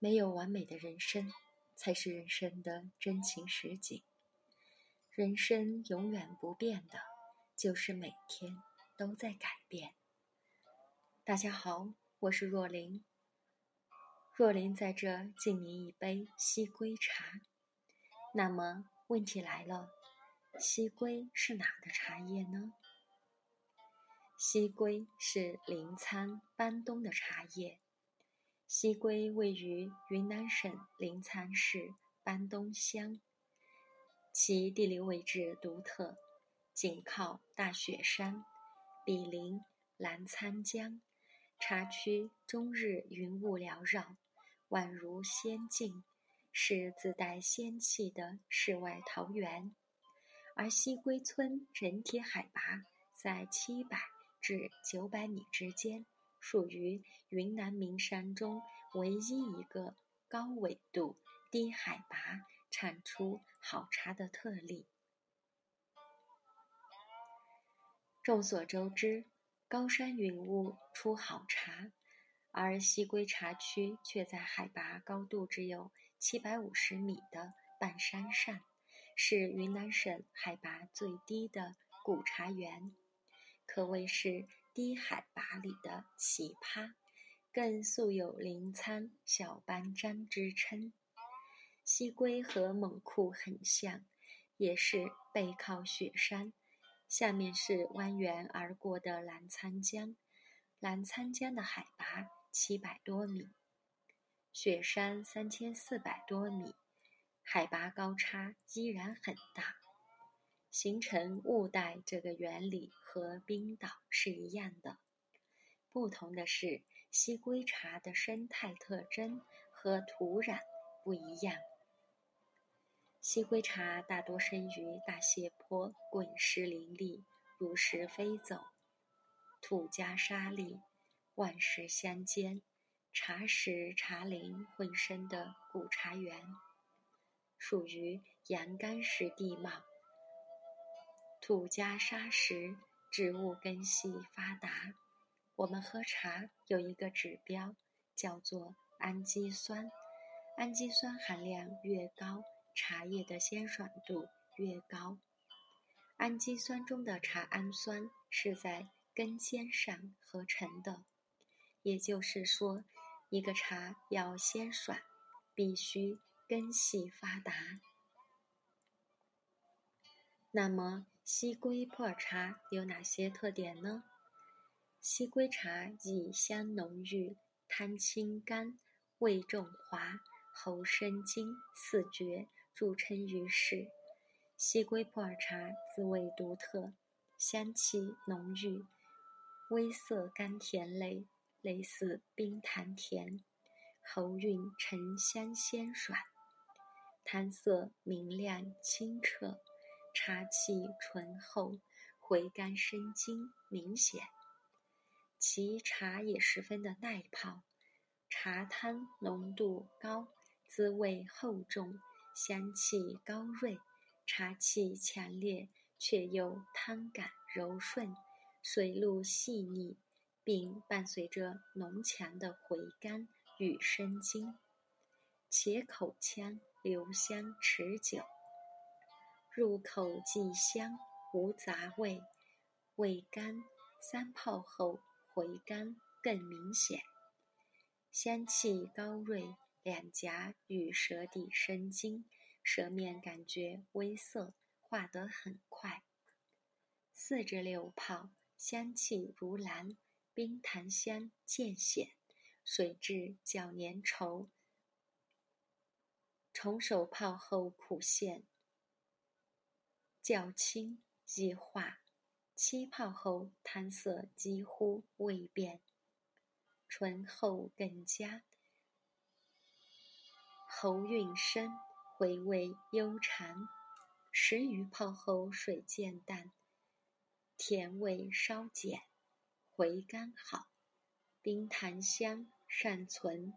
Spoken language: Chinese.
没有完美的人生，才是人生的真情实景。人生永远不变的，就是每天都在改变。大家好，我是若琳。若琳在这敬您一杯西归茶。那么问题来了，西归是哪的茶叶呢？西归是临沧班东的茶叶。西归位于云南省临沧市班东乡，其地理位置独特，紧靠大雪山，毗邻澜沧江，茶区终日云雾缭绕，宛如仙境，是自带仙气的世外桃源。而西归村整体海拔在七百至九百米之间。属于云南名山中唯一一个高纬度、低海拔产出好茶的特例。众所周知，高山云雾出好茶，而西归茶区却在海拔高度只有七百五十米的半山上，是云南省海拔最低的古茶园，可谓是。低海拔里的奇葩，更素有“临沧小班章”之称。西归和勐库很像，也是背靠雪山，下面是蜿蜒而过的澜沧江。澜沧江的海拔七百多米，雪山三千四百多米，海拔高差依然很大。形成雾带这个原理和冰岛是一样的，不同的是西归茶的生态特征和土壤不一样。西归茶大多生于大斜坡，滚石林立，如石飞走，土加沙砾，万石相间，茶石茶林混生的古茶园，属于阳干式地貌。土加沙石，植物根系发达。我们喝茶有一个指标，叫做氨基酸。氨基酸含量越高，茶叶的鲜爽度越高。氨基酸中的茶氨酸是在根尖上合成的，也就是说，一个茶要鲜爽，必须根系发达。那么，西归普洱茶有哪些特点呢？西归茶以香浓郁、汤清甘、味重滑、喉生津四绝著称于世。西归普洱茶滋味独特，香气浓郁，微涩甘甜类，类似冰糖甜，喉韵沉香鲜爽，汤色明亮清澈。茶气醇厚，回甘生津明显，其茶也十分的耐泡，茶汤浓度高，滋味厚重，香气高锐，茶气强烈却又汤感柔顺，水路细腻，并伴随着浓强的回甘与生津，且口腔留香持久。入口即香，无杂味，味甘，三泡后回甘更明显，香气高锐，两颊与舌底生津，舌面感觉微涩，化得很快。四至六泡，香气如兰，冰糖香渐显，水质较粘稠。重手泡后苦现。较轻易化，七泡后汤色几乎未变，醇厚更佳，喉韵深，回味悠长。十余泡后水渐淡，甜味稍减，回甘好，冰糖香尚存，